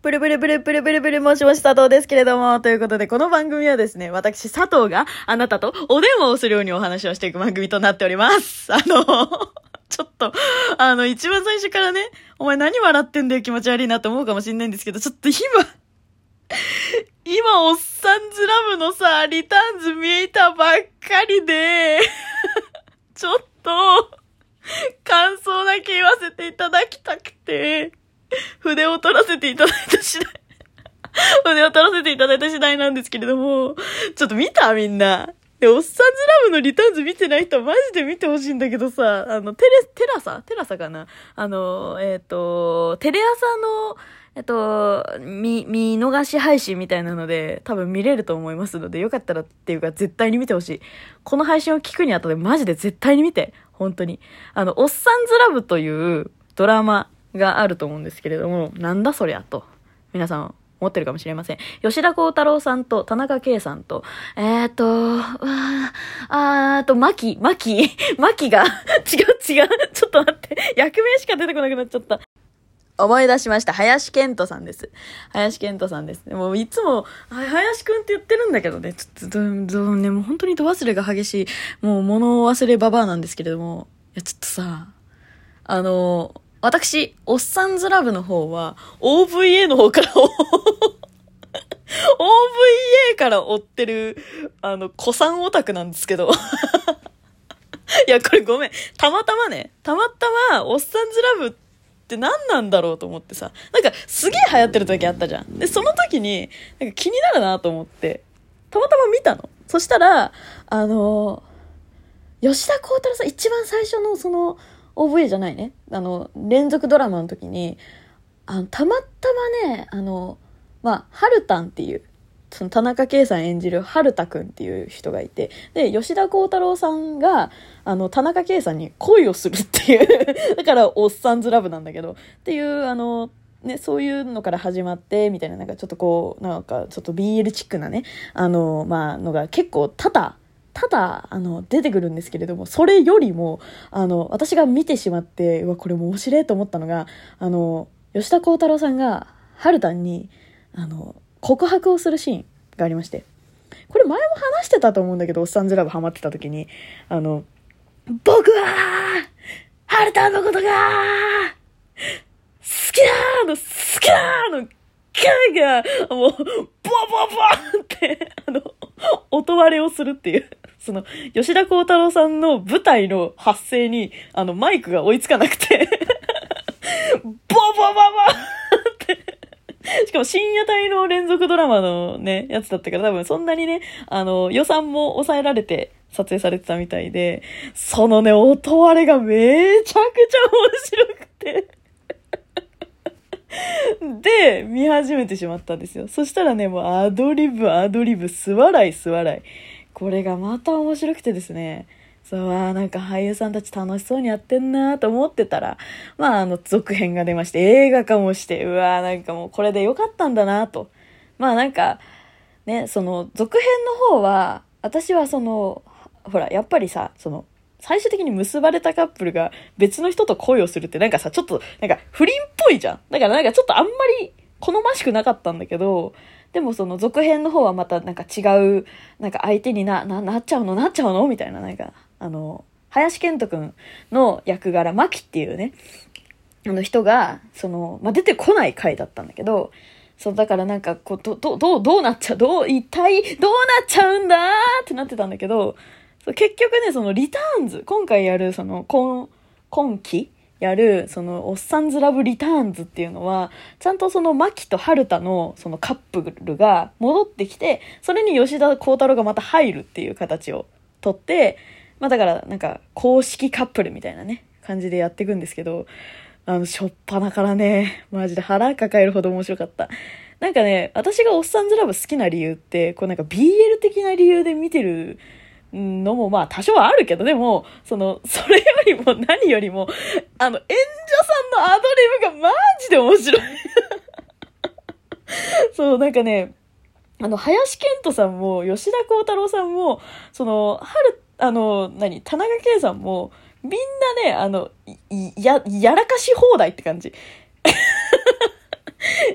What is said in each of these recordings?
ブルブルブルブルブルブルもしもし佐藤ですけれども、ということで、この番組はですね、私佐藤があなたとお電話をするようにお話をしていく番組となっております。あの、ちょっと、あの、一番最初からね、お前何笑ってんだよ気持ち悪いなって思うかもしんないんですけど、ちょっと今、今、おっさんずラブのさ、リターンズ見えたばっかりで、ちょっと、感想だけ言わせていただきたくて、筆を取らせていただいた次第。筆を取らせていただいた次第なんですけれども、ちょっと見たみんな。で、おっさんずラブのリターンズ見てない人はマジで見てほしいんだけどさ、あの、テレ、テラサ？テラサかな？あの、えっ、と、テレ朝の、えっと、見、見逃し配信みたいなので、多分見れると思いますので、よかったらっていうか絶対に見てほしい。この配信を聞くにあたってマジで絶対に見て。本当に。あの、おっさんずラブというドラマがあると思うんですけれども、なんだそりゃと。皆さん思ってるかもしれません。吉田幸太郎さんと田中圭さんと、えーと、うわあーと、マキ、マキ、マキが、違う違う、ちょっと待って、役名しか出てこなくなっちゃった。思い出しました。林健人さんです。林健人さんです。もういつも、林くんって言ってるんだけどね、ちょっと、ど、ね、もう本当に度忘れが激しい、もう物を忘れババアなんですけれども、いや、ちょっとさ、あの、私、おっさんずラブの方は、OVA の方から、OVA から追ってる、あの、古参オタクなんですけど。いや、これごめん。たまたまね、たまたま、おっさんずラブって何なんだろうと思ってさ。なんか、すげえ流行ってる時あったじゃん。で、その時に、なんか気になるなと思って、たまたま見たの。そしたら、あの、吉田幸太郎さん、一番最初のその、OVA じゃないね。あの、連続ドラマの時に、あの、たまたまね、あの、まあ、ハルタンっていう、その田中圭さん演じる春田くんっていう人がいて、で、吉田幸太郎さんが、あの、田中圭さんに恋をするっていう、だから、おっさんずラブなんだけど、っていう、あの、ね、そういうのから始まって、みたいな、なんかちょっとこう、なんかちょっと BL チックなね、あの、まあ、のが結構多々、ただ、あの、出てくるんですけれども、それよりも、あの、私が見てしまって、うわ、これ面白いと思ったのが、あの、吉田幸太郎さんが、春田に、あの、告白をするシーンがありまして、これ前も話してたと思うんだけど、おっさんずラブハマってた時に、あの、僕は、春田のことが、好きだの、好きだーの、キャーが、もう、ボワボワボワって、あの、音割れをするっていう。その、吉田幸太郎さんの舞台の発声に、あの、マイクが追いつかなくて、ボワボボって。しかも深夜帯の連続ドラマのね、やつだったから多分そんなにね、あの、予算も抑えられて撮影されてたみたいで、そのね、音割れがめちゃくちゃ面白くて。で、見始めてしまったんですよ。そしたらね、もうアドリブ、アドリブ、素笑い、素笑い。これがまた面白くてですね。そう、あなんか俳優さんたち楽しそうにやってんなと思ってたら、まあ、あの、続編が出まして、映画化もして、うわーなんかもうこれでよかったんだなと。まあなんか、ね、その、続編の方は、私はその、ほら、やっぱりさ、その、最終的に結ばれたカップルが別の人と恋をするってなんかさ、ちょっと、なんか不倫っぽいじゃん。だからなんかちょっとあんまり好ましくなかったんだけど、でもその続編の方はまたなんか違う、なんか相手にな、な、なっちゃうの？なっちゃうの？みたいな、なんか、あの、林健人くんの役柄、マキっていうね、あの人が、その、まあ、出てこない回だったんだけど、そう、だからなんか、こう、ど、ど、どう、どうなっちゃう、どう、一体、どうなっちゃうんだ？ってなってたんだけど、結局ね、その、リターンズ、今回やる、その、今、今期やる、その、おっさんずラブリターンズっていうのは、ちゃんとその、マキとハルタの、そのカップルが戻ってきて、それに吉田幸太郎がまた入るっていう形をとって、まあだから、なんか、公式カップルみたいなね、感じでやっていくんですけど、あの、しょっぱなからね、マジで腹抱えるほど面白かった。なんかね、私がおっさんずラブ好きな理由って、こうなんか BL 的な理由で見てるのもまあ多少はあるけど、でも、その、それよりも何よりも、あの、演者さんのアドリブがマジで面白い。そう、なんかね、あの、林健人さんも、吉田幸太郎さんも、その、春、あの、何、田中圭さんも、みんなね、あの、や、やらかし放題って感じ。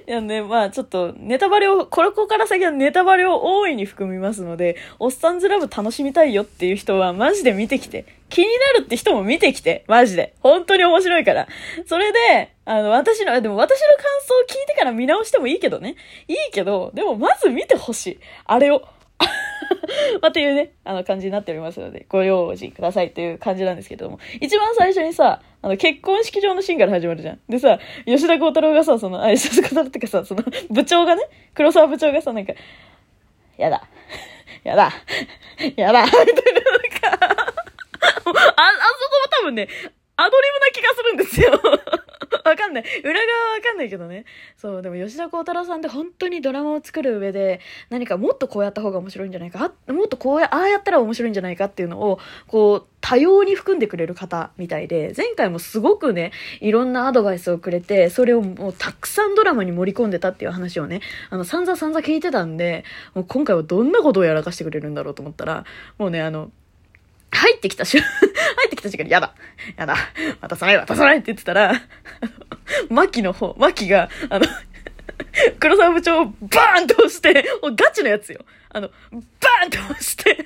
いやね、まあちょっとネタバレを、これこから先はネタバレを大いに含みますので、おっさんずラブ楽しみたいよっていう人はマジで見てきて。気になるって人も見てきて。マジで。本当に面白いから。それで、あの、私の、でも私の感想を聞いてから見直してもいいけどね。いいけど、でもまず見てほしい。あれを。まあ、っていうね、あの感じになっておりますので、ご用心くださいっていう感じなんですけども、一番最初にさ、あの、結婚式場のシーンから始まるじゃん。でさ、吉田幸太郎がさ、その、あ、吉田幸太郎ってかさ、その、部長がね、黒沢部長がさ、なんか、やだ、やだ、やだ、みたいな、なんか、あ、あそこも多分ね、アドリブな気がするんですよ。ない。裏側はわかんないけどね。そう、でも吉田幸太郎さんって本当にドラマを作る上で、何かもっとこうやった方が面白いんじゃないか、もっとこうや、ああやったら面白いんじゃないかっていうのを、こう、多様に含んでくれる方みたいで、前回もすごくね、いろんなアドバイスをくれて、それをもうたくさんドラマに盛り込んでたっていう話をね、あの、散々散々聞いてたんで、もう今回はどんなことをやらかしてくれるんだろうと思ったら、もうね、あの、入ってきた瞬、入ってきた瞬間に、やだ、やだ、渡さない、渡さないって言ってたら、マキの方、マキが、あの、黒沢部長をバーンと押して、もうガチのやつよ。あの、バーンと押して、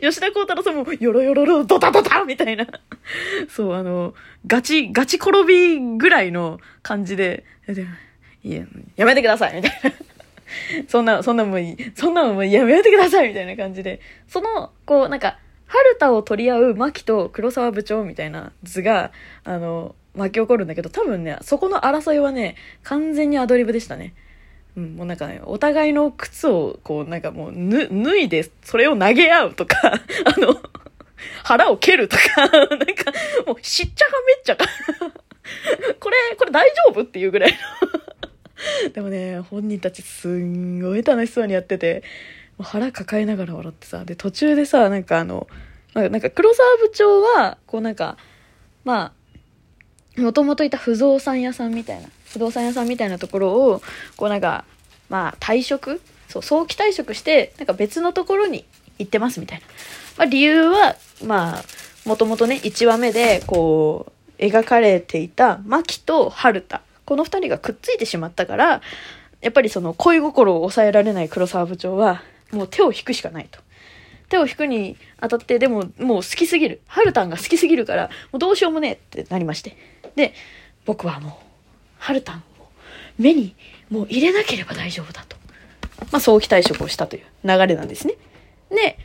吉田幸太郎さんも、よろよろろ、ドタドタみたいな。そう、あの、ガチ、ガチ転びぐらいの感じで、いや、やめてくださいみたいな。そんな、そんなもういい。そんなもうやめてくださいみたいな感じで。その、こう、なんか、春田を取り合う牧と黒沢部長みたいな図が、あの、巻き起こるんだけど、多分ね、そこの争いはね、完全にアドリブでしたね。うん、もうなんかね、お互いの靴を、こう、なんかもう、ぬ、脱いで、それを投げ合うとか、あの、腹を蹴るとか、なんか、もう、しっちゃかめっちゃかこれ、これ大丈夫？っていうぐらいの でもね、本人たちすんごい楽しそうにやってて、腹抱えながら笑ってさ、で、途中でさ、なんかあの、なんか黒沢部長は、こうなんか、まあ、もともといた不動産屋さんみたいな、不動産屋さんみたいなところを、こうなんか、まあ退職？そう、早期退職して、なんか別のところに行ってますみたいな。まあ理由は、まあ、もともとね、1話目で、こう、描かれていた、牧と春田。この2人がくっついてしまったから、やっぱりその恋心を抑えられない黒沢部長は、もう手を引くしかないと。手を引くにあたって、でももう好きすぎる。ハルタンが好きすぎるから、もうどうしようもねえってなりまして。で、僕はもう、ハルタンを目にもう入れなければ大丈夫だと。まあ、早期退職をしたという流れなんですね。で、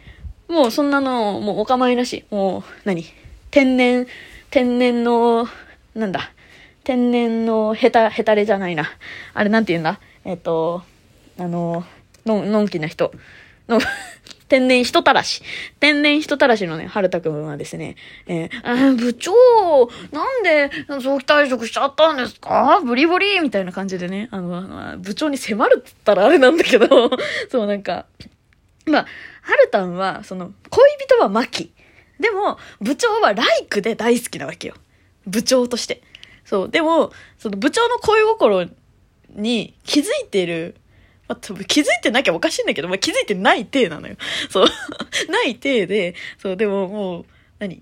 もうそんなの、もうお構いなし。もう、何？天然、天然の、なんだ、天然のヘタ、ヘタレじゃないな。あれなんて言うんだ？えっ、と、あの、のん、のんきな人。の、天然人たらし。天然人たらしのね、春田くんはですね、えー、えー、部長、なんで早期退職しちゃったんですか？ブリブリみたいな感じでね、あの、部長に迫るって言ったらあれなんだけど、そうなんか、まあ、春田は、その、恋人はマキ。でも、部長はライクで大好きなわけよ。部長として。そう。でも、その部長の恋心に気づいてる、まあ、気づいてなきゃおかしいんだけど、まあ、気づいてない体なのよ。そう。ない体で、そう、でももう、何？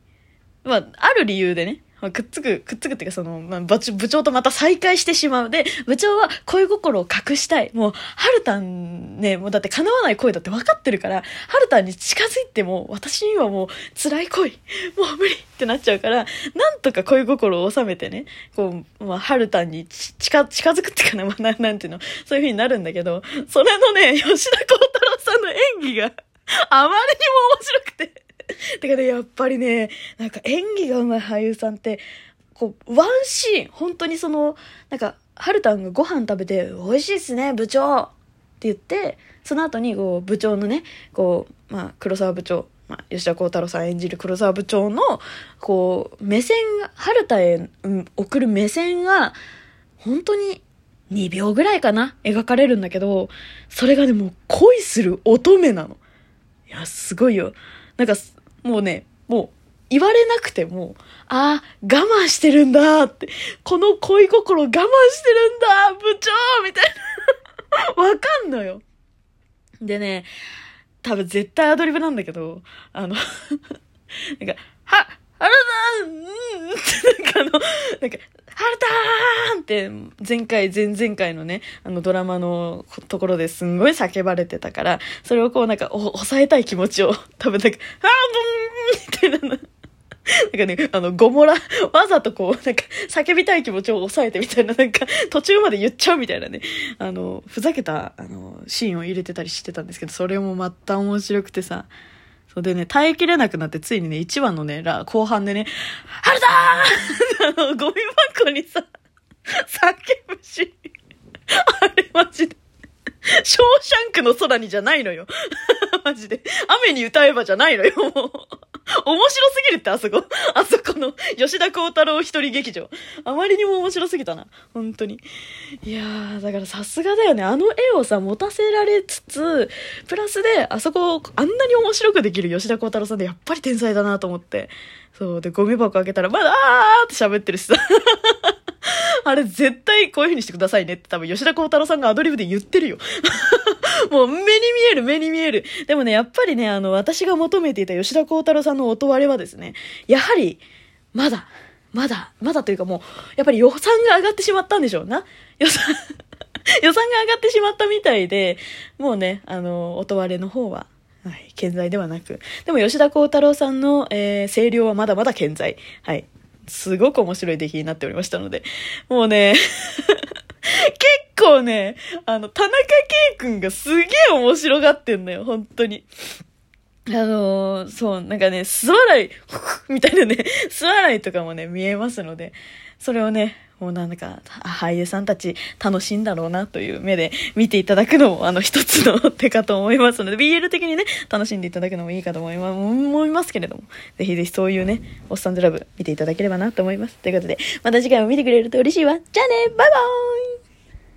まあ、ある理由でね、まあ、くっつく、くっつくっていうかその、まあ、部長とまた再会してしまう。で、部長は恋心を隠したい。もう、ハルタンね、もうだって叶わない恋だって分かってるから、ハルタンに近づいても、私にはもう辛い恋、もう無理ってなっちゃうから、なんとか恋心を収めてね、こう、まあ、ハルタンに近、近づくっていうかな、まあ、ななんていうの、そういう風になるんだけど、それのね、吉田幸太郎さんの演技があまりにも面白くててかね、やっぱりね、なんか演技が上手い俳優さんって、こう、ワンシーン、本当にその、なんか、ハルタンがご飯食べて、美味しいっすね、部長って言って、その後に、こう、部長のね、こう、まあ、黒沢部長、まあ、吉田幸太郎さん演じる黒沢部長の、こう、目線が、ハルタへ、ん、送る目線が、本当に2秒ぐらいかな描かれるんだけど、それがね、も恋する乙女なの。いや、すごいよ。なんか、もうね、もう、言われなくても、ああ、我慢してるんだって、この恋心我慢してるんだ部長みたいな わかんのよ。でね、多分絶対アドリブなんだけど、あの なんか、は、原田うんってなんかあの、なんか、原田ーンって前回、前々回のね、あのドラマのところですんごい叫ばれてたから、それをこうなんか、お抑えたい気持ちを、多分なんか、あーブーンみたいなの。なんかね、あの、ゴモラ、わざとこう、なんか、叫びたい気持ちを抑えてみたいな、なんか、途中まで言っちゃうみたいなね、あの、ふざけた、あの、シーンを入れてたりしてたんですけど、それもまた面白くてさ、そうでね、耐えきれなくなって、ついにね、1話のね、ら後半でね、春だー あの、ゴミ箱にさ、叫ぶし、あれマジで。ショーシャンクの空にじゃないのよ。マジで。雨に歌えばじゃないのよ、もう。面白すぎるって、あそこ。あそこの、吉田幸太郎一人劇場。あまりにも面白すぎたな。本当に。いやー、だからさすがだよね。あの絵をさ、持たせられつつ、プラスで、あそこを、あんなに面白くできる吉田幸太郎さんで、やっぱり天才だなと思って。そう。で、ゴミ箱開けたら、まだ、あーって喋ってるしさ。あれ絶対こういう風にしてくださいねって多分吉田幸太郎さんがアドリブで言ってるよ。もう目に見える目に見える。でもね、やっぱりね、あの、私が求めていた吉田幸太郎さんの音割れはですね、やはり、まだ、まだ、まだというかもう、やっぱり予算が上がってしまったんでしょうな。予算、予算が上がってしまったみたいで、もうね、あの、音割れの方は、はい、健在ではなく。でも吉田幸太郎さんの、えー、声量はまだまだ健在。はい。すごく面白い出来になっておりましたので、もうね、結 構ね、あの、田中圭君がすげえ面白がってんのよ、本当に。あのー、そう、なんかね、素笑い、みたいなね、素笑いとかもね、見えますので、それをね、もうなんか、俳優さんたち楽しいんだろうなという目で見ていただくのも、あの、一つの手かと思いますので、BL 的にね、楽しんでいただくのもいいかと思いま思いますけれども、ぜひぜひそういうね、おっさんずラブ見ていただければなと思います。ということで、また次回も見てくれると嬉しいわ。じゃあねバイバーイ